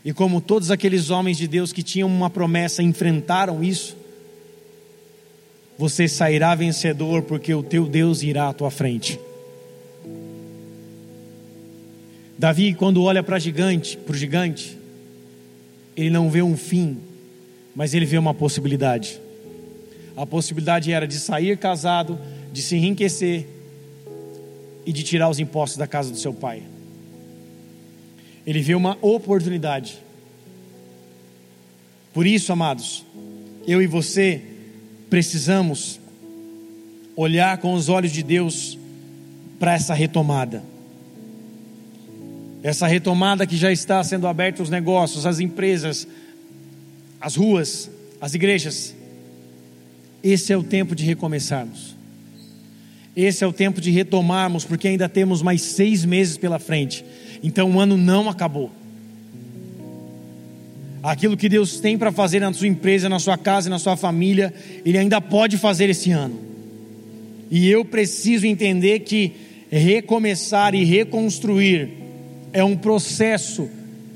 e como todos aqueles homens de Deus que tinham uma promessa enfrentaram isso, você sairá vencedor, porque o teu Deus irá à tua frente. Davi, quando olha para gigante, para o gigante, ele não vê um fim, mas ele vê uma possibilidade. A possibilidade era de sair casado, de se enriquecer e de tirar os impostos da casa do seu pai. Ele viu uma oportunidade. Por isso, amados, eu e você precisamos olhar com os olhos de Deus para essa retomada. Essa retomada que já está sendo aberta os negócios, as empresas, as ruas, as igrejas. Esse é o tempo de recomeçarmos. Esse é o tempo de retomarmos, porque ainda temos mais seis meses pela frente. Então o ano não acabou. Aquilo que Deus tem para fazer na sua empresa, na sua casa na sua família, Ele ainda pode fazer esse ano. E eu preciso entender que recomeçar e reconstruir é um processo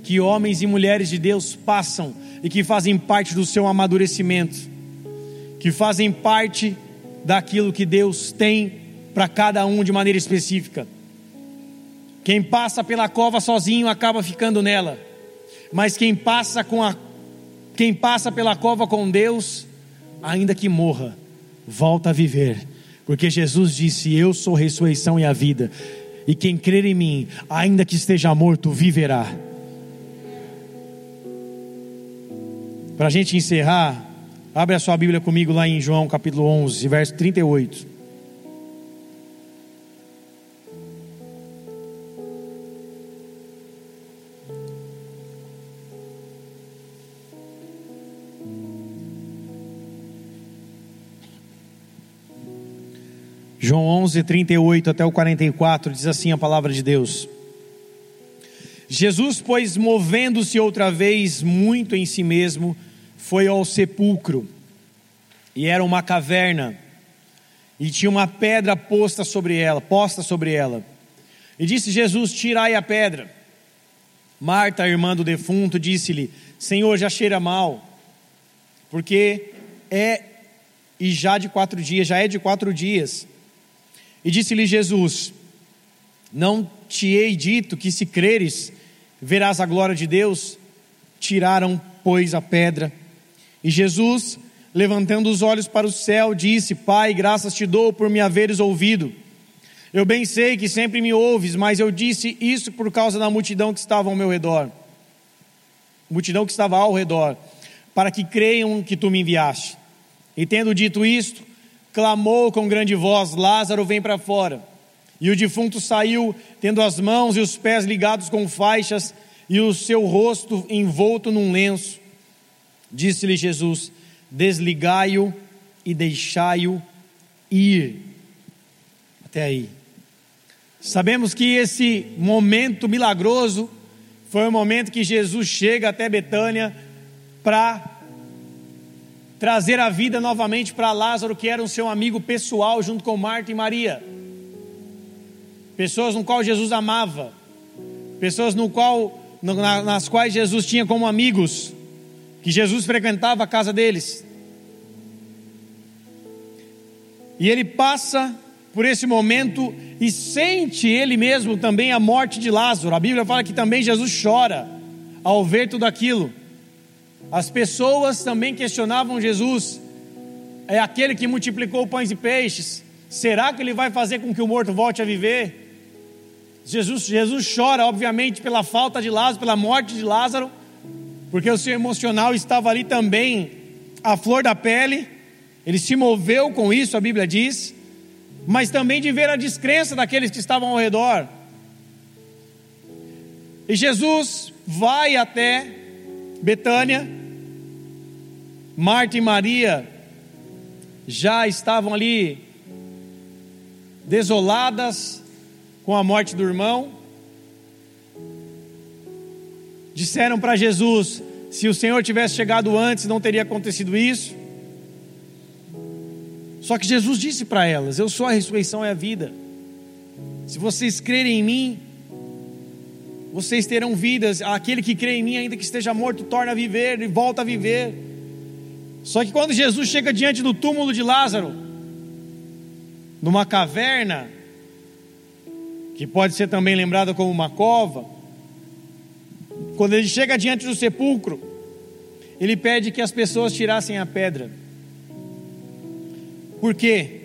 que homens e mulheres de Deus passam e que fazem parte do seu amadurecimento que fazem parte daquilo que Deus tem para cada um de maneira específica. Quem passa pela cova sozinho acaba ficando nela, mas quem passa com a quem passa pela cova com Deus, ainda que morra, volta a viver, porque Jesus disse: Eu sou a ressurreição e a vida, e quem crer em mim, ainda que esteja morto, viverá. Para a gente encerrar, abre a sua Bíblia comigo lá em João capítulo 11, verso 38. João 11, 38 até o 44 diz assim a palavra de Deus. Jesus, pois, movendo-se outra vez muito em si mesmo, foi ao sepulcro. E era uma caverna, e tinha uma pedra posta sobre ela, posta sobre ela. E disse Jesus: Tirai a pedra. Marta, irmã do defunto, disse-lhe: Senhor, já cheira mal, porque é e já de quatro dias, já é de quatro dias. E disse-lhe Jesus: Não te hei dito que se creres, verás a glória de Deus? Tiraram, pois, a pedra. E Jesus, levantando os olhos para o céu, disse: Pai, graças te dou por me haveres ouvido. Eu bem sei que sempre me ouves, mas eu disse isso por causa da multidão que estava ao meu redor. Multidão que estava ao redor, para que creiam que tu me enviaste. E tendo dito isto, clamou com grande voz: Lázaro, vem para fora. E o defunto saiu, tendo as mãos e os pés ligados com faixas e o seu rosto envolto num lenço. Disse-lhe Jesus: Desligai-o e deixai-o ir. Até aí. Sabemos que esse momento milagroso foi o momento que Jesus chega até Betânia para trazer a vida novamente para Lázaro, que era um seu amigo pessoal, junto com Marta e Maria. Pessoas no qual Jesus amava, pessoas no qual, nas quais Jesus tinha como amigos, que Jesus frequentava a casa deles. E ele passa por esse momento e sente ele mesmo também a morte de Lázaro. A Bíblia fala que também Jesus chora ao ver tudo aquilo. As pessoas também questionavam Jesus: é aquele que multiplicou pães e peixes, será que ele vai fazer com que o morto volte a viver? Jesus, Jesus chora, obviamente, pela falta de Lázaro, pela morte de Lázaro, porque o seu emocional estava ali também à flor da pele, ele se moveu com isso, a Bíblia diz, mas também de ver a descrença daqueles que estavam ao redor. E Jesus vai até Betânia, Marta e Maria já estavam ali desoladas com a morte do irmão. Disseram para Jesus: se o Senhor tivesse chegado antes, não teria acontecido isso. Só que Jesus disse para elas: Eu sou a ressurreição e a vida. Se vocês crerem em mim, vocês terão vidas. Aquele que crê em mim, ainda que esteja morto, torna a viver e volta a viver. Só que quando Jesus chega diante do túmulo de Lázaro, numa caverna, que pode ser também lembrada como uma cova, quando ele chega diante do sepulcro, ele pede que as pessoas tirassem a pedra. Por quê?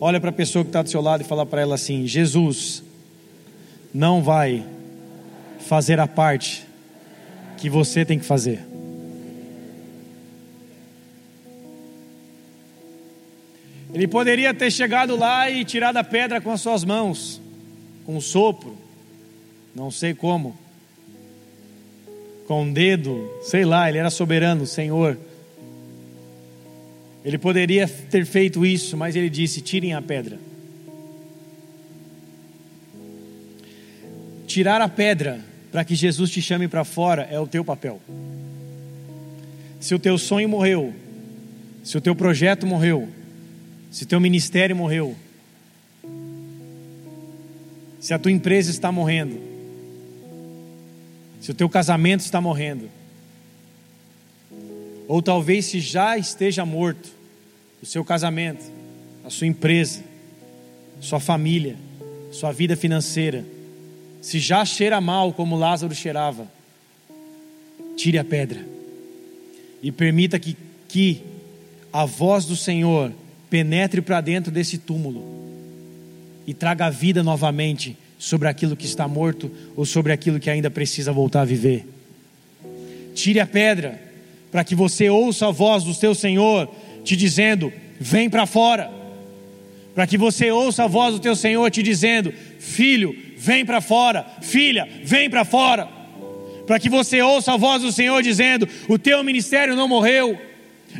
Olha para a pessoa que está do seu lado e fala para ela assim: Jesus não vai fazer a parte que você tem que fazer. Ele poderia ter chegado lá e tirado a pedra com as suas mãos, com um sopro, não sei como, com um dedo, sei lá, ele era soberano, Senhor. Ele poderia ter feito isso, mas ele disse: tirem a pedra. Tirar a pedra para que Jesus te chame para fora é o teu papel. Se o teu sonho morreu, se o teu projeto morreu, se teu ministério morreu, se a tua empresa está morrendo, se o teu casamento está morrendo, ou talvez se já esteja morto o seu casamento, a sua empresa, sua família, sua vida financeira, se já cheira mal como Lázaro cheirava, tire a pedra e permita que, que a voz do Senhor penetre para dentro desse túmulo e traga vida novamente sobre aquilo que está morto ou sobre aquilo que ainda precisa voltar a viver. Tire a pedra para que você ouça a voz do teu Senhor te dizendo: vem para fora. Para que você ouça a voz do teu Senhor te dizendo: filho, vem para fora, filha, vem para fora. Para que você ouça a voz do Senhor dizendo: o teu ministério não morreu,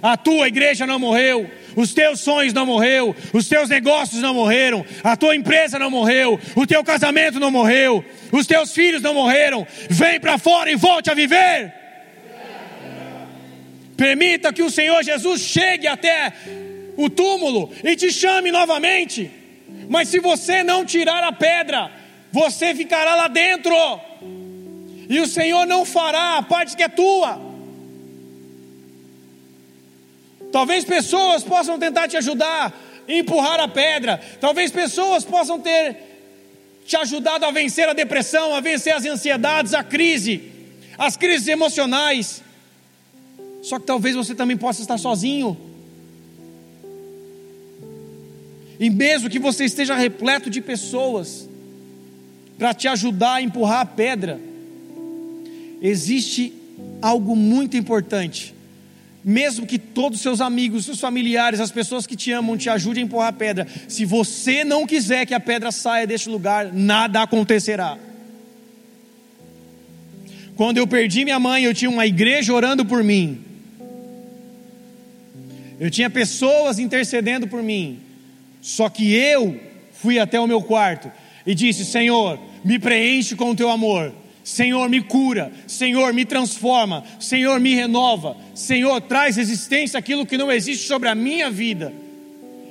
a tua igreja não morreu, os teus sonhos não morreu, os teus negócios não morreram, a tua empresa não morreu, o teu casamento não morreu, os teus filhos não morreram. Vem para fora e volte a viver. Permita que o Senhor Jesus chegue até o túmulo e te chame novamente. Mas se você não tirar a pedra, você ficará lá dentro. E o Senhor não fará a parte que é tua. Talvez pessoas possam tentar te ajudar, empurrar a pedra. Talvez pessoas possam ter te ajudado a vencer a depressão, a vencer as ansiedades, a crise, as crises emocionais. Só que talvez você também possa estar sozinho. E mesmo que você esteja repleto de pessoas para te ajudar a empurrar a pedra, existe algo muito importante. Mesmo que todos os seus amigos, seus familiares, as pessoas que te amam te ajudem a empurrar a pedra, se você não quiser que a pedra saia deste lugar, nada acontecerá. Quando eu perdi minha mãe, eu tinha uma igreja orando por mim. Eu tinha pessoas intercedendo por mim. Só que eu fui até o meu quarto e disse: Senhor, me preenche com o teu amor. Senhor, me cura. Senhor, me transforma. Senhor, me renova. Senhor, traz existência aquilo que não existe sobre a minha vida.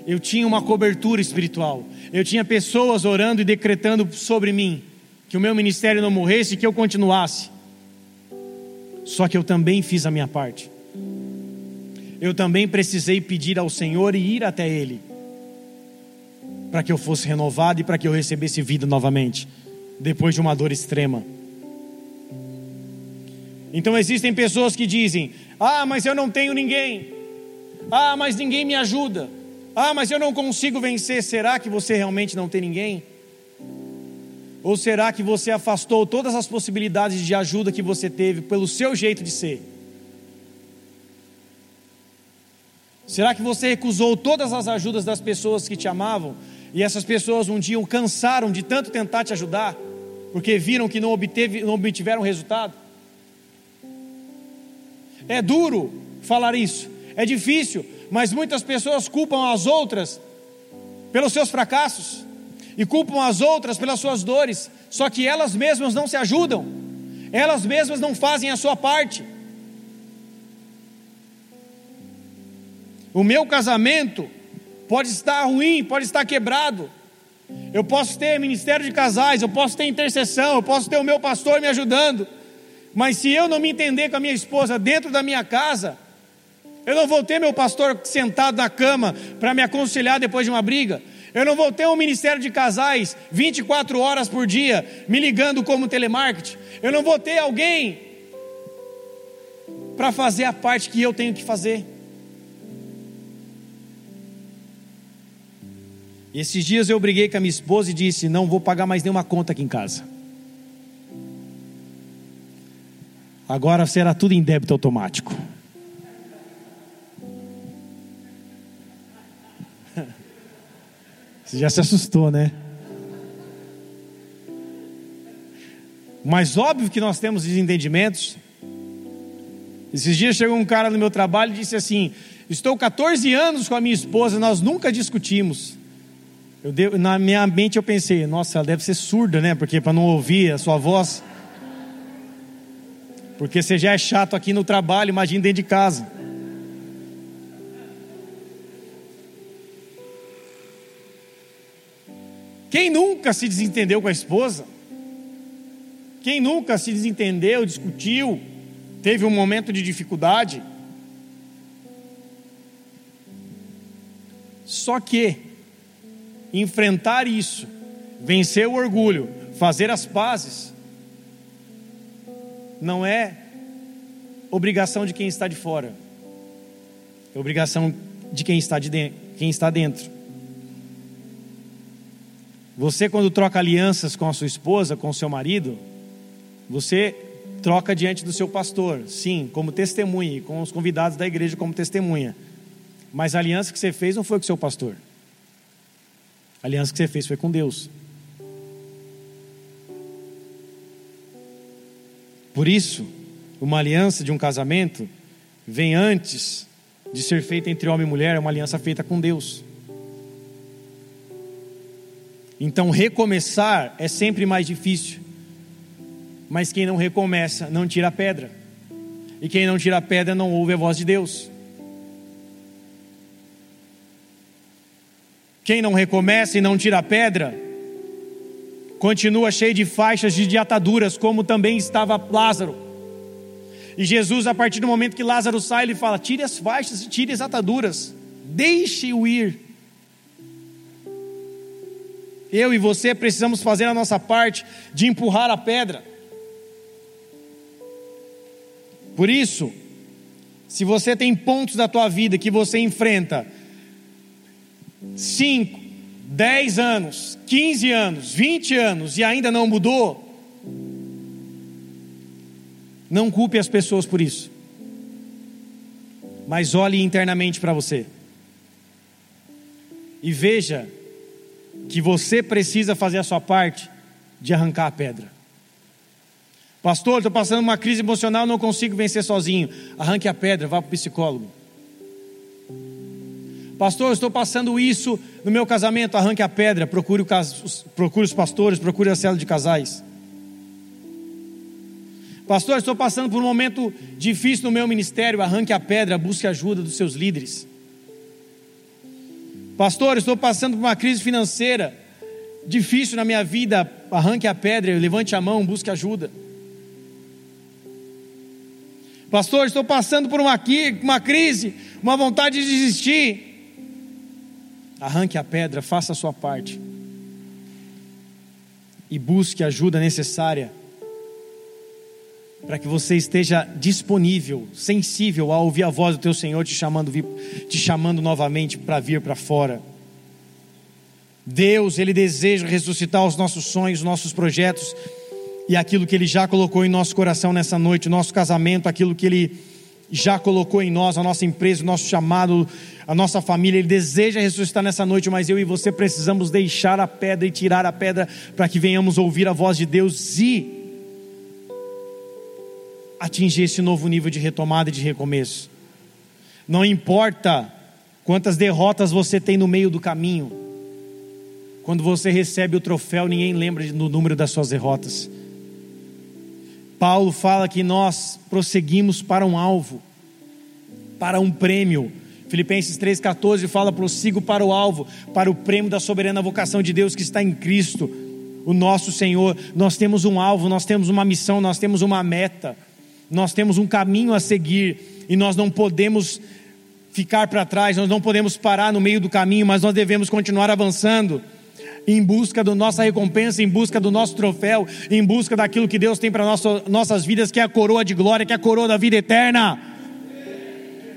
Eu tinha uma cobertura espiritual. Eu tinha pessoas orando e decretando sobre mim que o meu ministério não morresse e que eu continuasse. Só que eu também fiz a minha parte eu também precisei pedir ao Senhor e ir até Ele, para que eu fosse renovado e para que eu recebesse vida novamente, depois de uma dor extrema. Então existem pessoas que dizem: Ah, mas eu não tenho ninguém. Ah, mas ninguém me ajuda. Ah, mas eu não consigo vencer. Será que você realmente não tem ninguém? Ou será que você afastou todas as possibilidades de ajuda que você teve pelo seu jeito de ser? Será que você recusou todas as ajudas das pessoas que te amavam e essas pessoas um dia cansaram de tanto tentar te ajudar porque viram que não, obteve, não obtiveram resultado? É duro falar isso, é difícil, mas muitas pessoas culpam as outras pelos seus fracassos e culpam as outras pelas suas dores, só que elas mesmas não se ajudam, elas mesmas não fazem a sua parte. O meu casamento pode estar ruim, pode estar quebrado. Eu posso ter ministério de casais, eu posso ter intercessão, eu posso ter o meu pastor me ajudando. Mas se eu não me entender com a minha esposa dentro da minha casa, eu não vou ter meu pastor sentado na cama para me aconselhar depois de uma briga. Eu não vou ter um ministério de casais 24 horas por dia me ligando como telemarketing. Eu não vou ter alguém para fazer a parte que eu tenho que fazer. Esses dias eu briguei com a minha esposa e disse: Não vou pagar mais nenhuma conta aqui em casa. Agora será tudo em débito automático. Você já se assustou, né? Mas óbvio que nós temos desentendimentos. Esses dias chegou um cara no meu trabalho e disse assim: Estou 14 anos com a minha esposa, nós nunca discutimos. Eu na minha mente eu pensei, nossa, ela deve ser surda, né? Porque para não ouvir a sua voz. Porque você já é chato aqui no trabalho, imagina dentro de casa. Quem nunca se desentendeu com a esposa? Quem nunca se desentendeu, discutiu, teve um momento de dificuldade? Só que enfrentar isso, vencer o orgulho, fazer as pazes, não é obrigação de quem está de fora, é obrigação de quem está, de dentro, quem está dentro. Você, quando troca alianças com a sua esposa, com o seu marido, você troca diante do seu pastor, sim, como testemunha, e com os convidados da igreja como testemunha. Mas a aliança que você fez não foi com o seu pastor. A aliança que você fez foi com Deus. Por isso, uma aliança de um casamento vem antes de ser feita entre homem e mulher, é uma aliança feita com Deus. Então, recomeçar é sempre mais difícil. Mas quem não recomeça, não tira a pedra. E quem não tira a pedra, não ouve a voz de Deus. Quem não recomeça e não tira a pedra, continua cheio de faixas de ataduras, como também estava Lázaro. E Jesus, a partir do momento que Lázaro sai, ele fala: tire as faixas e tire as ataduras, deixe-o ir. Eu e você precisamos fazer a nossa parte de empurrar a pedra. Por isso, se você tem pontos da tua vida que você enfrenta 5, 10 anos, 15 anos, 20 anos e ainda não mudou, não culpe as pessoas por isso. Mas olhe internamente para você. E veja que você precisa fazer a sua parte de arrancar a pedra. Pastor, estou passando uma crise emocional, não consigo vencer sozinho. Arranque a pedra, vá para o psicólogo. Pastor, estou passando isso no meu casamento, arranque a pedra, procure, o, procure os pastores, procure a cela de casais. Pastor, estou passando por um momento difícil no meu ministério, arranque a pedra, busque ajuda dos seus líderes. Pastor, estou passando por uma crise financeira difícil na minha vida, arranque a pedra, levante a mão, busque ajuda. Pastor, estou passando por uma, uma crise, uma vontade de desistir. Arranque a pedra, faça a sua parte. E busque a ajuda necessária para que você esteja disponível, sensível a ouvir a voz do teu Senhor te chamando, te chamando novamente para vir para fora. Deus, Ele deseja ressuscitar os nossos sonhos, os nossos projetos e aquilo que Ele já colocou em nosso coração nessa noite, o nosso casamento, aquilo que Ele já colocou em nós, a nossa empresa, o nosso chamado, a nossa família, Ele deseja ressuscitar nessa noite, mas eu e você precisamos deixar a pedra e tirar a pedra para que venhamos ouvir a voz de Deus e atingir esse novo nível de retomada e de recomeço. Não importa quantas derrotas você tem no meio do caminho, quando você recebe o troféu, ninguém lembra do número das suas derrotas. Paulo fala que nós prosseguimos para um alvo, para um prêmio. Filipenses 3,14 fala: prossigo para o alvo, para o prêmio da soberana vocação de Deus que está em Cristo, o nosso Senhor. Nós temos um alvo, nós temos uma missão, nós temos uma meta, nós temos um caminho a seguir, e nós não podemos ficar para trás, nós não podemos parar no meio do caminho, mas nós devemos continuar avançando em busca da nossa recompensa, em busca do nosso troféu, em busca daquilo que Deus tem para nossas vidas, que é a coroa de glória, que é a coroa da vida eterna.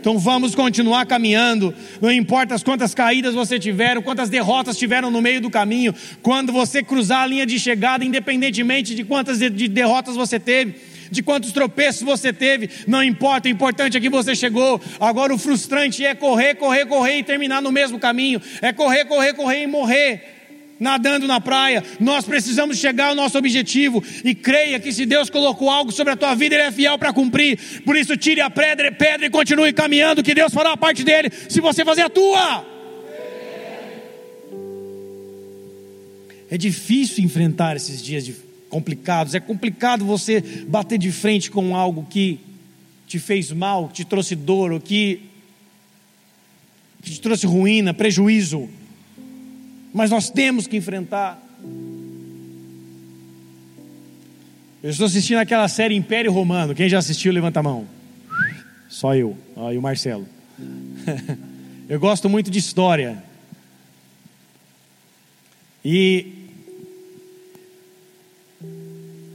Então vamos continuar caminhando, não importa as quantas caídas você tiver, quantas derrotas tiveram no meio do caminho, quando você cruzar a linha de chegada, independentemente de quantas de derrotas você teve, de quantos tropeços você teve, não importa, o importante é que você chegou. Agora o frustrante é correr, correr, correr e terminar no mesmo caminho, é correr, correr, correr e morrer nadando na praia. Nós precisamos chegar ao nosso objetivo e creia que se Deus colocou algo sobre a tua vida, Ele é fiel para cumprir. Por isso, tire a pedra, pedra e continue caminhando, que Deus fará a parte dele se você fazer a tua. É difícil enfrentar esses dias complicados, é complicado você bater de frente com algo que te fez mal, que te trouxe dor, ou que, que te trouxe ruína, prejuízo mas nós temos que enfrentar. Eu estou assistindo aquela série Império Romano. Quem já assistiu, levanta a mão. Só eu. Ah, e o Marcelo. eu gosto muito de história. E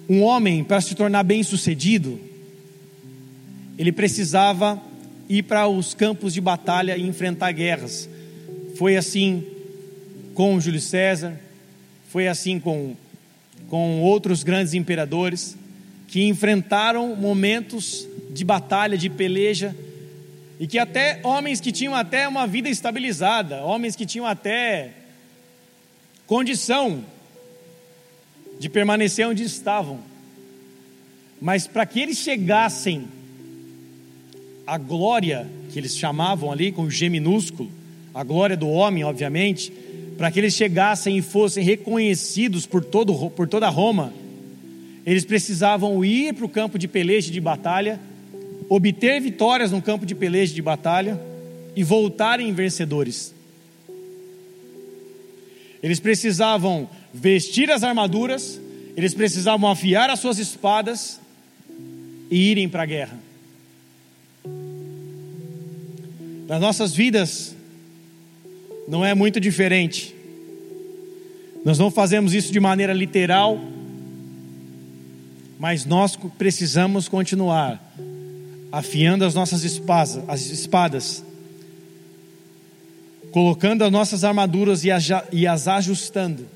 um homem, para se tornar bem-sucedido, ele precisava ir para os campos de batalha e enfrentar guerras. Foi assim com Júlio César, foi assim com, com outros grandes imperadores que enfrentaram momentos de batalha, de peleja, e que até homens que tinham até uma vida estabilizada, homens que tinham até condição de permanecer onde estavam, mas para que eles chegassem à glória que eles chamavam ali com G minúsculo, a glória do homem, obviamente, para que eles chegassem e fossem reconhecidos por, todo, por toda Roma, eles precisavam ir para o campo de peleja de batalha, obter vitórias no campo de peleja de batalha e voltarem vencedores. Eles precisavam vestir as armaduras, eles precisavam afiar as suas espadas e irem para a guerra. Nas nossas vidas, não é muito diferente. Nós não fazemos isso de maneira literal, mas nós precisamos continuar afiando as nossas espadas, as espadas, colocando as nossas armaduras e, e as ajustando,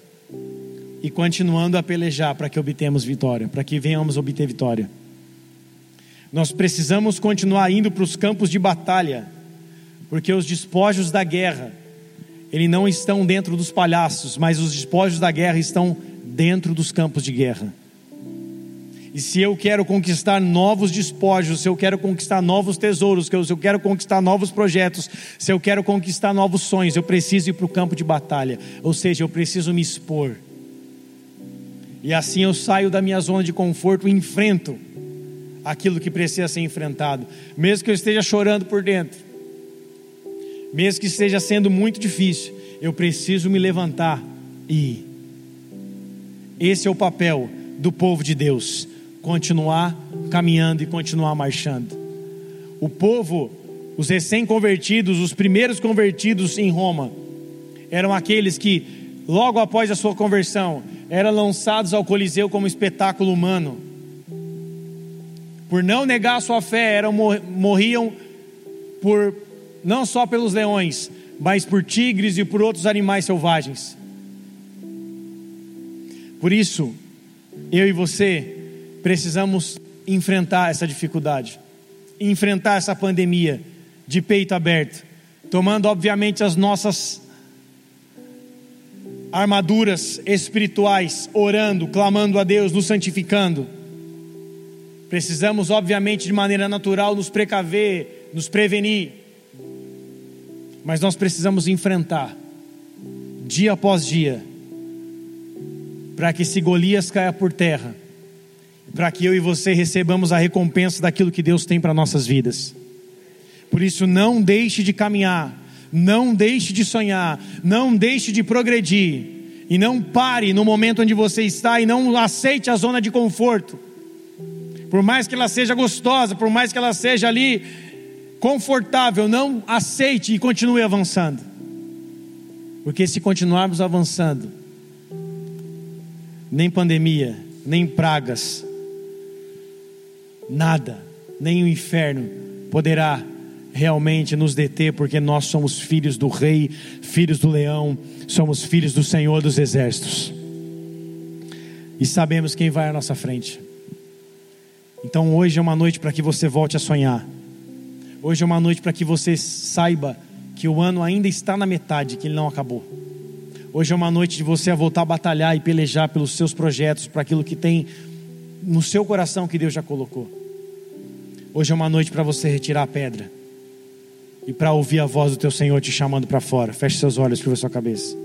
e continuando a pelejar para que obtemos vitória, para que venhamos obter vitória. Nós precisamos continuar indo para os campos de batalha, porque os despojos da guerra eles não estão dentro dos palhaços, mas os despojos da guerra estão dentro dos campos de guerra. E se eu quero conquistar novos despojos, se eu quero conquistar novos tesouros, se eu quero conquistar novos projetos, se eu quero conquistar novos sonhos, eu preciso ir para o campo de batalha. Ou seja, eu preciso me expor. E assim eu saio da minha zona de conforto e enfrento aquilo que precisa ser enfrentado, mesmo que eu esteja chorando por dentro mesmo que esteja sendo muito difícil, eu preciso me levantar e ir. Esse é o papel do povo de Deus: continuar caminhando e continuar marchando. O povo, os recém-convertidos, os primeiros convertidos em Roma, eram aqueles que, logo após a sua conversão, eram lançados ao Coliseu como espetáculo humano. Por não negar sua fé, eram, morriam por não só pelos leões, mas por tigres e por outros animais selvagens. Por isso, eu e você precisamos enfrentar essa dificuldade, enfrentar essa pandemia de peito aberto, tomando obviamente as nossas armaduras espirituais, orando, clamando a Deus, nos santificando. Precisamos, obviamente, de maneira natural, nos precaver, nos prevenir, mas nós precisamos enfrentar, dia após dia, para que esse Golias caia por terra, para que eu e você recebamos a recompensa daquilo que Deus tem para nossas vidas. Por isso, não deixe de caminhar, não deixe de sonhar, não deixe de progredir, e não pare no momento onde você está e não aceite a zona de conforto. Por mais que ela seja gostosa, por mais que ela seja ali confortável, não aceite e continue avançando. Porque se continuarmos avançando, nem pandemia, nem pragas, nada, nem o inferno poderá realmente nos deter, porque nós somos filhos do Rei, filhos do Leão, somos filhos do Senhor dos Exércitos. E sabemos quem vai à nossa frente. Então hoje é uma noite para que você volte a sonhar. Hoje é uma noite para que você saiba que o ano ainda está na metade, que ele não acabou. Hoje é uma noite de você voltar a batalhar e pelejar pelos seus projetos, para aquilo que tem no seu coração que Deus já colocou. Hoje é uma noite para você retirar a pedra e para ouvir a voz do teu Senhor te chamando para fora. Feche seus olhos, curva sua cabeça.